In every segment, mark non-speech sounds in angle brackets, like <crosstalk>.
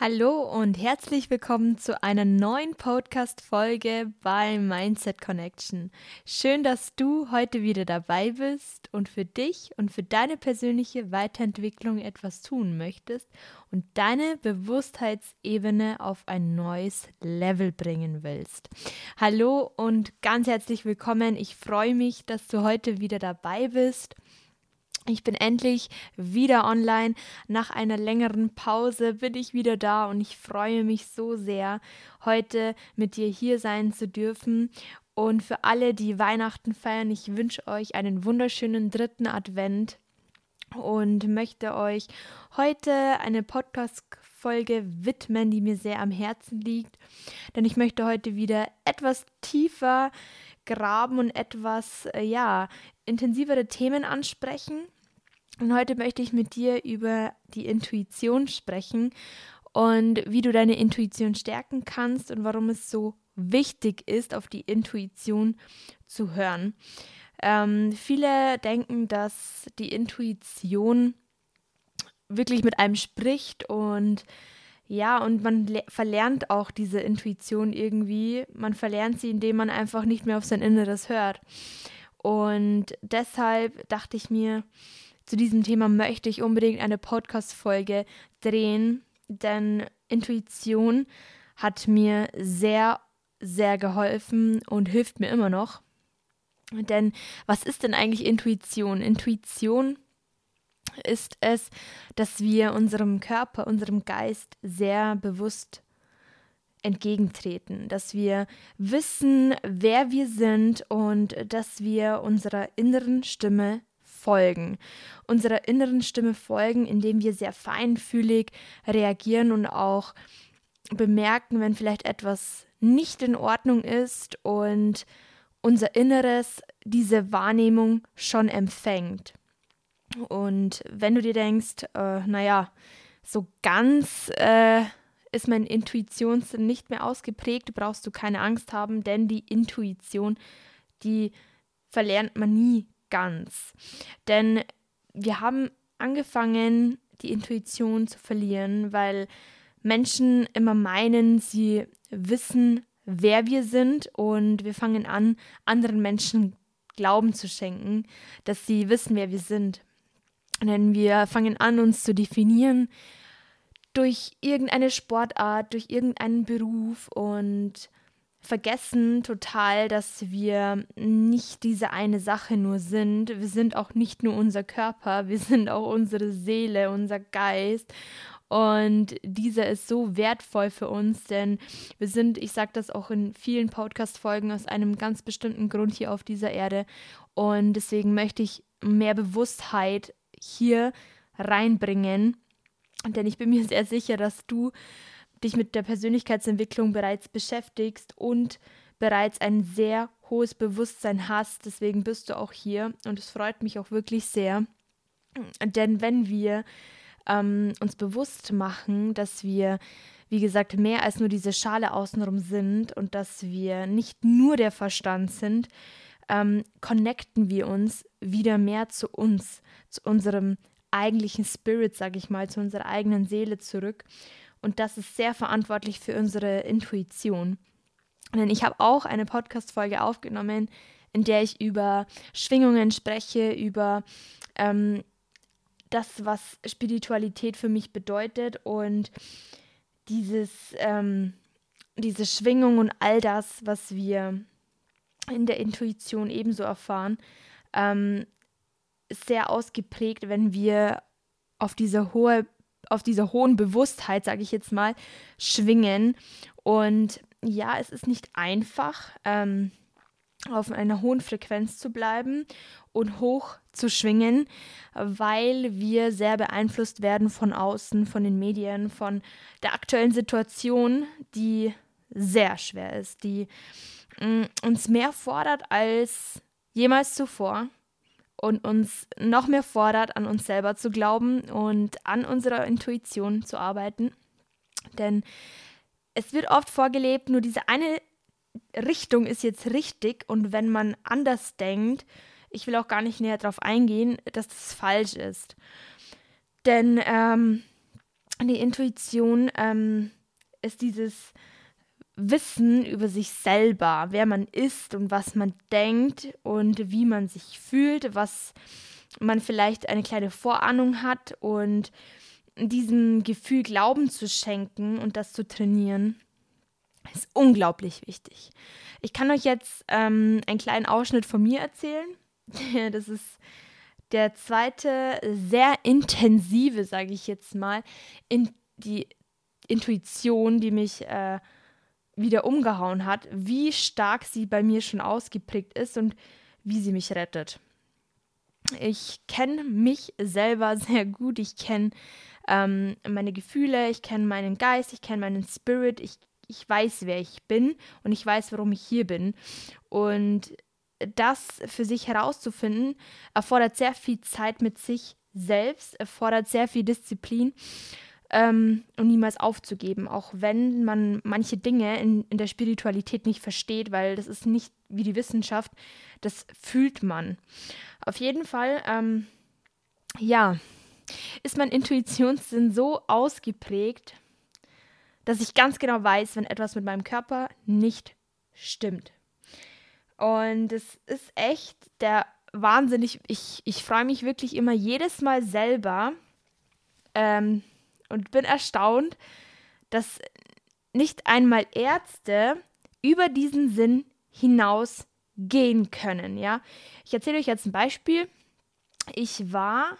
Hallo und herzlich willkommen zu einer neuen Podcast-Folge bei Mindset Connection. Schön, dass du heute wieder dabei bist und für dich und für deine persönliche Weiterentwicklung etwas tun möchtest und deine Bewusstheitsebene auf ein neues Level bringen willst. Hallo und ganz herzlich willkommen. Ich freue mich, dass du heute wieder dabei bist. Ich bin endlich wieder online. Nach einer längeren Pause bin ich wieder da und ich freue mich so sehr, heute mit dir hier sein zu dürfen. Und für alle, die Weihnachten feiern, ich wünsche euch einen wunderschönen dritten Advent und möchte euch heute eine Podcast-Folge widmen, die mir sehr am Herzen liegt. Denn ich möchte heute wieder etwas tiefer graben und etwas, äh, ja, intensivere Themen ansprechen. Und heute möchte ich mit dir über die Intuition sprechen und wie du deine Intuition stärken kannst und warum es so wichtig ist, auf die Intuition zu hören. Ähm, viele denken, dass die Intuition wirklich mit einem spricht und ja, und man verlernt auch diese Intuition irgendwie. Man verlernt sie, indem man einfach nicht mehr auf sein Inneres hört. Und deshalb dachte ich mir, zu diesem Thema möchte ich unbedingt eine Podcast-Folge drehen, denn Intuition hat mir sehr, sehr geholfen und hilft mir immer noch. Denn was ist denn eigentlich Intuition? Intuition ist es, dass wir unserem Körper, unserem Geist sehr bewusst entgegentreten, dass wir wissen, wer wir sind und dass wir unserer inneren Stimme folgen, unserer inneren Stimme folgen, indem wir sehr feinfühlig reagieren und auch bemerken, wenn vielleicht etwas nicht in Ordnung ist und unser Inneres diese Wahrnehmung schon empfängt. Und wenn du dir denkst, äh, naja, so ganz äh, ist meine Intuition nicht mehr ausgeprägt, brauchst du keine Angst haben, denn die Intuition, die verlernt man nie ganz. Denn wir haben angefangen, die Intuition zu verlieren, weil Menschen immer meinen, sie wissen, wer wir sind und wir fangen an, anderen Menschen Glauben zu schenken, dass sie wissen, wer wir sind. Denn wir fangen an, uns zu definieren durch irgendeine Sportart, durch irgendeinen Beruf und vergessen total, dass wir nicht diese eine Sache nur sind. Wir sind auch nicht nur unser Körper, wir sind auch unsere Seele, unser Geist. Und dieser ist so wertvoll für uns, denn wir sind, ich sage das auch in vielen Podcast-Folgen, aus einem ganz bestimmten Grund hier auf dieser Erde. Und deswegen möchte ich mehr Bewusstheit hier reinbringen. Denn ich bin mir sehr sicher, dass du dich mit der Persönlichkeitsentwicklung bereits beschäftigst und bereits ein sehr hohes Bewusstsein hast. Deswegen bist du auch hier und es freut mich auch wirklich sehr. Denn wenn wir ähm, uns bewusst machen, dass wir, wie gesagt, mehr als nur diese Schale außenrum sind und dass wir nicht nur der Verstand sind, ähm, connecten wir uns wieder mehr zu uns, zu unserem eigentlichen Spirit, sage ich mal, zu unserer eigenen Seele zurück. Und das ist sehr verantwortlich für unsere Intuition. Denn ich habe auch eine Podcast-Folge aufgenommen, in der ich über Schwingungen spreche, über ähm, das, was Spiritualität für mich bedeutet und dieses, ähm, diese Schwingung und all das, was wir in der Intuition ebenso erfahren, ähm, sehr ausgeprägt, wenn wir auf diese hohe auf dieser hohen Bewusstheit, sage ich jetzt mal, schwingen. Und ja, es ist nicht einfach, ähm, auf einer hohen Frequenz zu bleiben und hoch zu schwingen, weil wir sehr beeinflusst werden von außen, von den Medien, von der aktuellen Situation, die sehr schwer ist, die uns mehr fordert als jemals zuvor und uns noch mehr fordert, an uns selber zu glauben und an unserer Intuition zu arbeiten. Denn es wird oft vorgelebt, nur diese eine Richtung ist jetzt richtig und wenn man anders denkt, ich will auch gar nicht näher darauf eingehen, dass das falsch ist. Denn ähm, die Intuition ähm, ist dieses Wissen über sich selber, wer man ist und was man denkt und wie man sich fühlt, was man vielleicht eine kleine Vorahnung hat und diesem Gefühl Glauben zu schenken und das zu trainieren, ist unglaublich wichtig. Ich kann euch jetzt ähm, einen kleinen Ausschnitt von mir erzählen. <laughs> Das ist der zweite sehr intensive, sage ich jetzt mal, in die Intuition, die mich äh, wieder umgehauen hat, wie stark sie bei mir schon ausgeprägt ist und wie sie mich rettet. Ich kenne mich selber <laughs> sehr gut, ich kenne ähm, meine Gefühle, ich kenne meinen Geist, ich kenne meinen Spirit, ich, ich weiß, wer ich bin und ich weiß, warum ich hier bin. Und das für sich herauszufinden, erfordert sehr viel Zeit mit sich selbst, erfordert sehr viel Disziplin ähm, und niemals aufzugeben, auch wenn man manche Dinge in, in der Spiritualität nicht versteht, weil das ist nicht wie die Wissenschaft, das fühlt man. Auf jeden Fall, ähm, ja, ist mein Intuitionssinn so ausgeprägt, dass ich ganz genau weiß, wenn etwas mit meinem Körper nicht stimmt. Und es ist echt der Wahnsinn. Ich, ich, ich freue mich wirklich immer jedes Mal selber ähm, und bin erstaunt, dass nicht einmal Ärzte über diesen Sinn hinaus gehen können. Ja, ich erzähle euch jetzt ein Beispiel. Ich war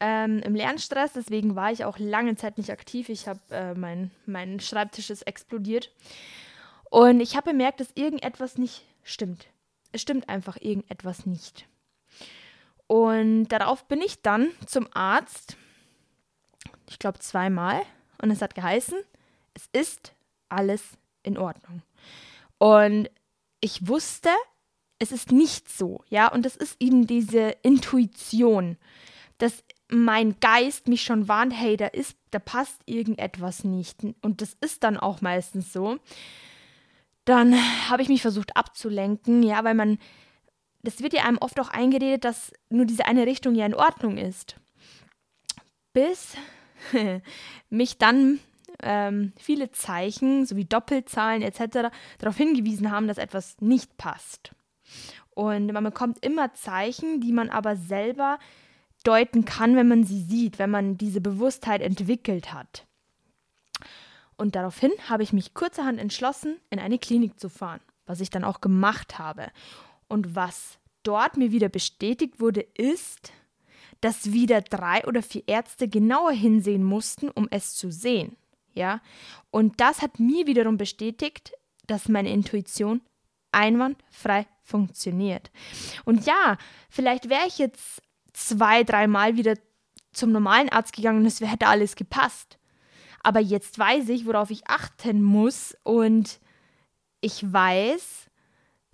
ähm, im Lernstress, deswegen war ich auch lange Zeit nicht aktiv. Ich habe äh, mein, mein Schreibtisch ist explodiert und ich habe bemerkt, dass irgendetwas nicht stimmt. Es stimmt einfach irgendetwas nicht. Und darauf bin ich dann zum Arzt, ich glaube zweimal, und es hat geheißen, es ist alles in Ordnung. Und ich wusste, es ist nicht so, ja, und das ist eben diese Intuition, dass mein Geist mich schon warnt, hey, da ist, da passt irgendetwas nicht. Und das ist dann auch meistens so dann habe ich mich versucht abzulenken, ja, weil man, das wird ja einem oft auch eingeredet, dass nur diese eine Richtung ja in Ordnung ist. Bis <laughs> mich dann ähm, viele Zeichen sowie Doppelzahlen etc. darauf hingewiesen haben, dass etwas nicht passt. Und man bekommt immer Zeichen, die man aber selber deuten kann, wenn man sie sieht, wenn man diese Bewusstheit entwickelt hat. Und daraufhin habe ich mich kurzerhand entschlossen, in eine Klinik zu fahren, was ich dann auch gemacht habe. Und was dort mir wieder bestätigt wurde, ist, dass wieder drei oder vier Ärzte genauer hinsehen mussten, um es zu sehen. Ja, und das hat mir wiederum bestätigt, dass meine Intuition einwandfrei funktioniert. Und ja, vielleicht wäre ich jetzt zwei, dreimal wieder zum normalen Arzt gegangen und es hätte alles gepasst. Aber jetzt weiß ich, worauf ich achten muss und ich weiß,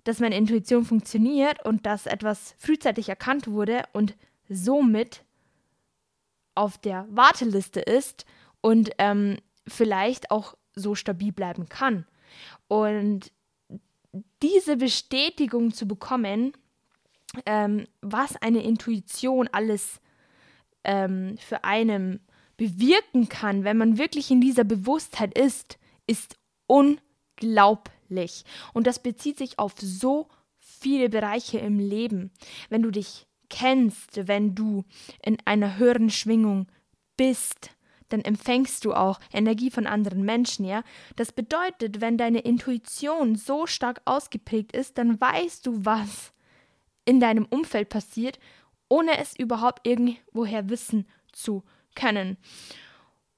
dass meine Intuition funktioniert und dass etwas frühzeitig erkannt wurde und somit auf der Warteliste ist und ähm, vielleicht auch so stabil bleiben kann. Und diese Bestätigung zu bekommen, ähm, was eine Intuition alles ähm, für einen bewirken kann, wenn man wirklich in dieser Bewusstheit ist, ist unglaublich. Und das bezieht sich auf so viele Bereiche im Leben. Wenn du dich kennst, wenn du in einer höheren Schwingung bist, dann empfängst du auch Energie von anderen Menschen, ja? Das bedeutet, wenn deine Intuition so stark ausgeprägt ist, dann weißt du, was in deinem Umfeld passiert, ohne es überhaupt irgendwoher wissen zu können.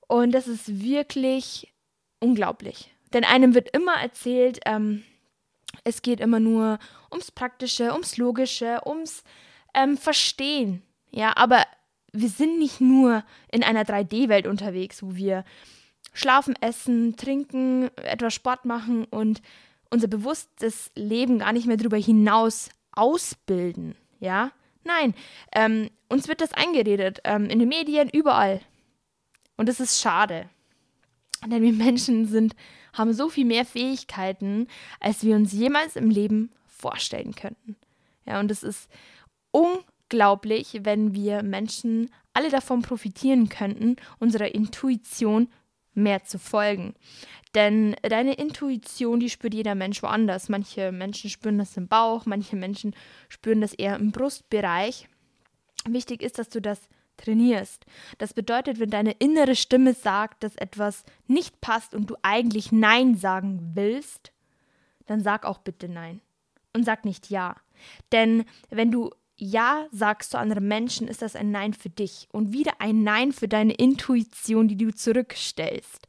Und das ist wirklich unglaublich. Denn einem wird immer erzählt, ähm, es geht immer nur ums Praktische, ums Logische, ums ähm, Verstehen. Ja, aber wir sind nicht nur in einer 3D-Welt unterwegs, wo wir schlafen, essen, trinken, etwas Sport machen und unser bewusstes Leben gar nicht mehr darüber hinaus ausbilden. Ja, nein, ähm, uns wird das eingeredet, ähm, in den Medien, überall. Und es ist schade. Denn wir Menschen sind, haben so viel mehr Fähigkeiten, als wir uns jemals im Leben vorstellen könnten. Ja, und es ist unglaublich, wenn wir Menschen alle davon profitieren könnten, unserer Intuition mehr zu folgen. Denn deine Intuition, die spürt jeder Mensch woanders. Manche Menschen spüren das im Bauch, manche Menschen spüren das eher im Brustbereich. Wichtig ist, dass du das trainierst. Das bedeutet, wenn deine innere Stimme sagt, dass etwas nicht passt und du eigentlich Nein sagen willst, dann sag auch bitte Nein. Und sag nicht Ja. Denn wenn du Ja sagst zu anderen Menschen, ist das ein Nein für dich und wieder ein Nein für deine Intuition, die du zurückstellst.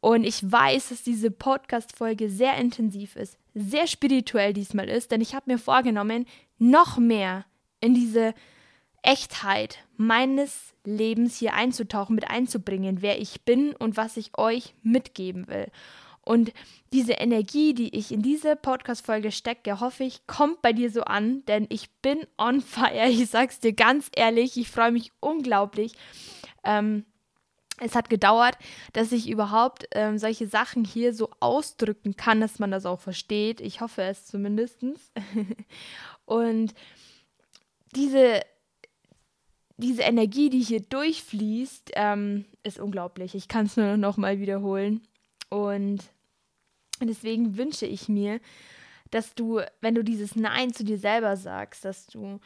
Und ich weiß, dass diese Podcast-Folge sehr intensiv ist, sehr spirituell diesmal ist, denn ich habe mir vorgenommen, noch mehr in diese Echtheit meines Lebens hier einzutauchen, mit einzubringen, wer ich bin und was ich euch mitgeben will. Und diese Energie, die ich in diese Podcast-Folge stecke, hoffe ich, kommt bei dir so an, denn ich bin on fire. <laughs> Ich sag's dir ganz ehrlich, ich freue mich unglaublich. Ähm, es hat gedauert, dass ich überhaupt ähm, solche Sachen hier so ausdrücken kann, dass man das auch versteht. Ich hoffe es zumindest. <laughs> Und diese, diese Energie, die hier durchfließt, ähm, ist unglaublich. Ich kann es nur noch mal wiederholen. Und deswegen wünsche ich mir, dass du, wenn du dieses Nein zu dir selber sagst, dass du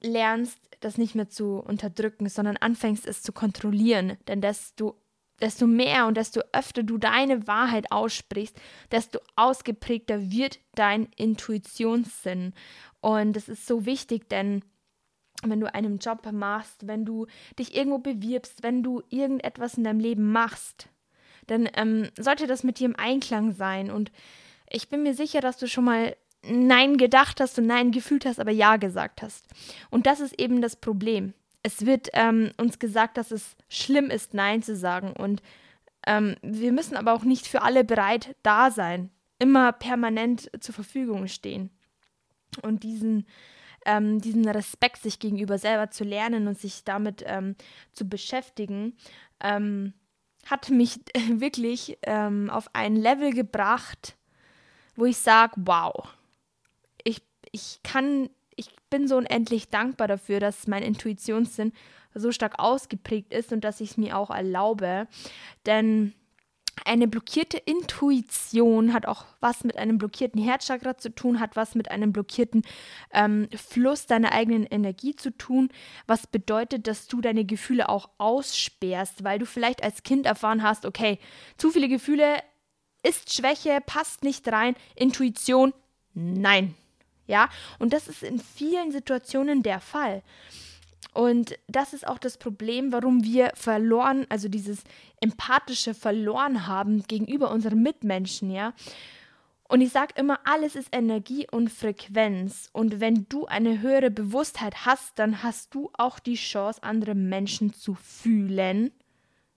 lernst, das nicht mehr zu unterdrücken, sondern anfängst es zu kontrollieren. Denn desto, desto mehr und desto öfter du deine Wahrheit aussprichst, desto ausgeprägter wird dein Intuitionssinn. Und das ist so wichtig, denn wenn du einen Job machst, wenn du dich irgendwo bewirbst, wenn du irgendetwas in deinem Leben machst, dann ähm, sollte das mit dir im Einklang sein. Und ich bin mir sicher, dass du schon mal Nein gedacht hast und Nein gefühlt hast, aber Ja gesagt hast. Und das ist eben das Problem. Es wird ähm, uns gesagt, dass es schlimm ist, Nein zu sagen. Und ähm, wir müssen aber auch nicht für alle bereit da sein, immer permanent zur Verfügung stehen. Und diesen, ähm, diesen Respekt sich gegenüber selber zu lernen und sich damit ähm, zu beschäftigen, ähm, hat mich <laughs> wirklich ähm, auf ein Level gebracht, wo ich sage, wow, ich, ich kann, ich bin so unendlich dankbar dafür, dass mein Intuitionssinn so stark ausgeprägt ist und dass ich es mir auch erlaube. Denn eine blockierte Intuition hat auch was mit einem blockierten Herzchakra zu tun, hat was mit einem blockierten ähm, Fluss deiner eigenen Energie zu tun, was bedeutet, dass du deine Gefühle auch aussperrst, weil du vielleicht als Kind erfahren hast, okay, zu viele Gefühle ist Schwäche, passt nicht rein, Intuition, nein. Ja, und das ist in vielen Situationen der Fall. Und das ist auch das Problem, warum wir verloren, also dieses empathische verloren haben gegenüber unseren Mitmenschen, ja. Und ich sage immer, alles ist Energie und Frequenz. Und wenn du eine höhere Bewusstheit hast, dann hast du auch die Chance, andere Menschen zu fühlen,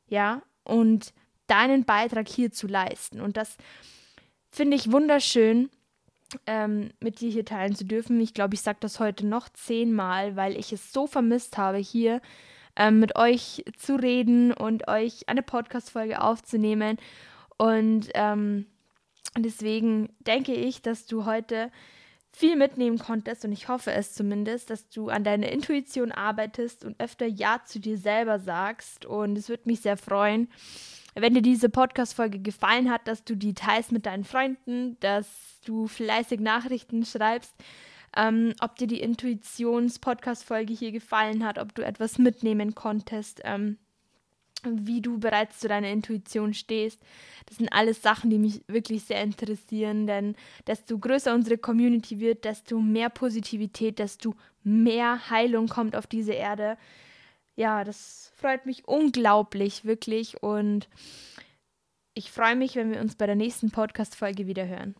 ja, und deinen Beitrag hier zu leisten. Und das finde ich wunderschön ähm, mit dir hier teilen zu dürfen. Ich glaube, ich sage das heute noch zehnmal, weil ich es so vermisst habe, hier ähm, mit euch zu reden und euch eine Podcast-Folge aufzunehmen. Und ähm, deswegen denke ich, dass du heute viel mitnehmen konntest und ich hoffe es zumindest, dass du an deiner Intuition arbeitest und öfter Ja zu dir selber sagst. Und es würde mich sehr freuen, wenn dir diese Podcast-Folge gefallen hat, dass du die teilst mit deinen Freunden, dass du fleißig Nachrichten schreibst, ähm, ob dir die Intuitions-Podcast-Folge hier gefallen hat, ob du etwas mitnehmen konntest, ähm, wie du bereits zu deiner Intuition stehst. Das sind alles Sachen, die mich wirklich sehr interessieren, denn desto größer unsere Community wird, desto mehr Positivität, desto mehr Heilung kommt auf diese Erde ja, das freut mich unglaublich, wirklich. Und ich freue mich, wenn wir uns bei der nächsten Podcast-Folge wieder hören.